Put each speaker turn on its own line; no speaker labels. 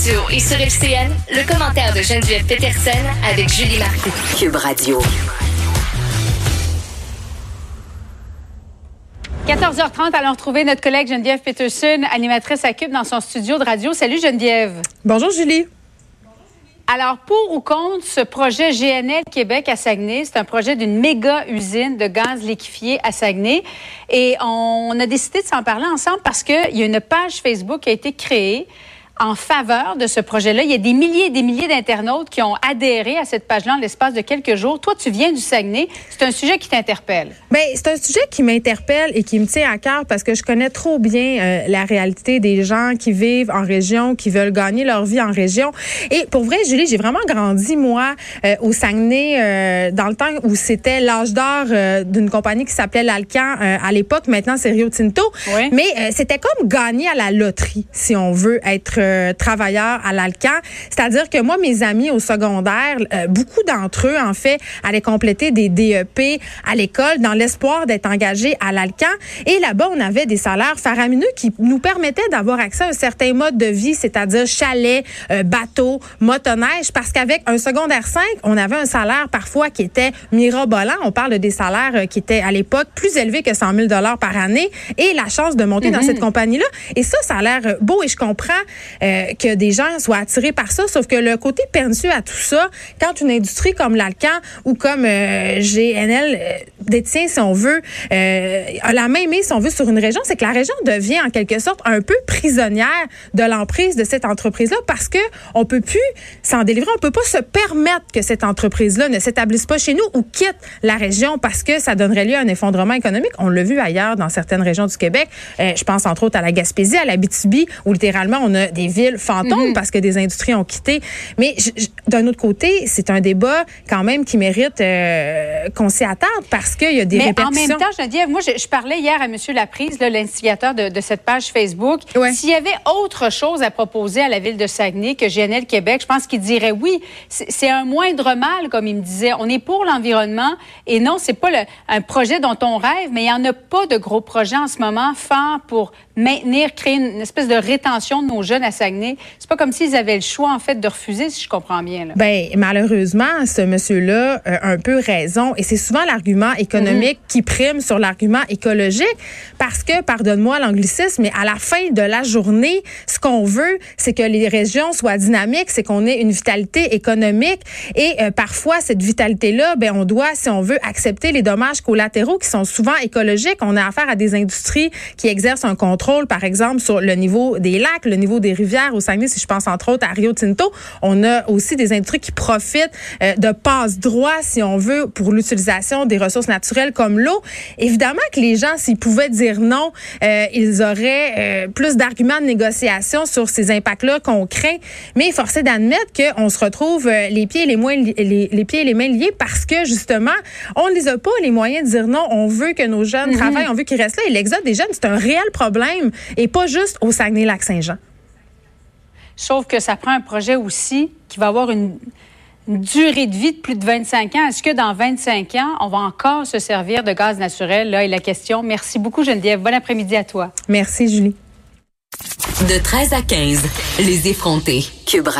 Radio et sur FCN, le commentaire de Geneviève Peterson avec Julie Marcoux.
Cube Radio.
14h30, allons retrouver notre collègue Geneviève Peterson, animatrice à Cube dans son studio de radio. Salut Geneviève.
Bonjour Julie.
Alors, pour ou contre ce projet GNL Québec à Saguenay, c'est un projet d'une méga usine de gaz liquéfié à Saguenay. Et on a décidé de s'en parler ensemble parce qu'il y a une page Facebook qui a été créée en faveur de ce projet-là. Il y a des milliers et des milliers d'internautes qui ont adhéré à cette page-là en l'espace de quelques jours. Toi, tu viens du Saguenay. C'est un sujet qui t'interpelle.
Bien, c'est un sujet qui m'interpelle et qui me tient à cœur parce que je connais trop bien euh, la réalité des gens qui vivent en région, qui veulent gagner leur vie en région. Et pour vrai, Julie, j'ai vraiment grandi, moi, euh, au Saguenay, euh, dans le temps où c'était l'âge d'or d'une compagnie qui s'appelait l'Alcan à l'époque. Maintenant, c'est Rio Tinto.
Oui.
Mais c'était comme gagner à la loterie, si on veut être euh, travailleurs à l'Alcan. C'est-à-dire que moi, mes amis au secondaire, euh, beaucoup d'entre eux, en fait, allaient compléter des DEP à l'école dans l'espoir d'être engagés à l'Alcan. Et là-bas, on avait des salaires faramineux qui nous permettaient d'avoir accès à un certain mode de vie, c'est-à-dire chalet, euh, bateau, motoneige, parce qu'avec un secondaire 5, on avait un salaire parfois qui était mirobolant. On parle de des salaires qui étaient à l'époque plus élevés que 100 000 dollars par année et la chance de monter dans cette compagnie-là. Et ça, ça a l'air beau et je comprends euh, que des gens soient attirés par ça. Sauf que le côté pernicieux à tout ça, quand une industrie comme l'Alcan ou comme euh, GNL euh, détient, si on veut, euh, la main mise, si on veut, sur une région, c'est que la région devient en quelque sorte un peu prisonnière de l'emprise de cette entreprise-là parce que on peut plus s'en délivrer. On peut pas se permettre que cette entreprise-là ne s'établisse pas chez nous ou quitte la région parce que ça donnerait lieu à un effondrement économique. On l'a vu ailleurs dans certaines régions du Québec. Euh, je pense entre autres à la Gaspésie, à la BTB, où littéralement on a des villes fantômes
Mhm.
parce que des industries ont quitté. Mais d'un autre côté, c'est un débat quand même qui mérite euh, qu'on s'y attarde parce qu'il y a des
Mais en
répercussions.
même temps, Geneviève, moi, je, je parlais hier à M. Laprise, l'instigateur de, de cette page Facebook.
Ouais.
S'il y avait autre chose à proposer à la ville de Saguenay que GNL Québec, je pense qu'il dirait oui. C'est un moindre mal, comme il me disait. On est pour l'environnement et non, c'est pas le- un projet dont on rêve, mais il n'y en a pas de gros projets en ce moment forts pour maintenir, créer une espèce de rétention de nos jeunes à Saguenay. C'est pas comme s'ils avaient le choix, en fait, de refuser, si je comprends bien. Là.
Ben malheureusement, ce monsieur-là a un peu raison et c'est souvent l'argument économique qui prime sur l'argument écologique parce que pardonne-moi l'anglicisme, mais à la fin de la journée, ce qu'on veut, c'est que les régions soient dynamiques, c'est qu'on ait une vitalité économique et euh, parfois cette vitalité-là, ben on doit, si on veut, accepter les dommages collatéraux qui sont souvent écologiques. On a affaire à des industries qui exercent un contrôle, par exemple, sur le niveau des lacs, le niveau des rivières au Saguenay, si je pense entre autres à Rio Tinto. On a aussi des industries qui profitent euh, de passe-droit, si on veut, pour l'utilisation des ressources naturelles comme l'eau. Évidemment que les gens, s'ils pouvaient dire non, euh, ils auraient euh, plus d'arguments de négociation sur ces impacts-là qu'on craint. Mais force est d'admettre qu'on se retrouve euh, les pieds et les, moins, li- les, les pieds et les mains liés parce que justement, on ne les a pas les moyens de dire non. On veut que nos jeunes travaillent, on veut qu'ils restent là. Et l'exode des jeunes, c'est un réel problème et pas juste au Saguenay-Lac-Saint-Jean.
Sauf que ça prend un projet aussi qui va avoir une durée de vie de plus de 25 ans. Est-ce que dans 25 ans, on va encore se servir de gaz naturel? Là est la question. Merci beaucoup, Geneviève. Bon après-midi à toi.
Merci, Julie.
De 13 à 15, les effrontés. Cube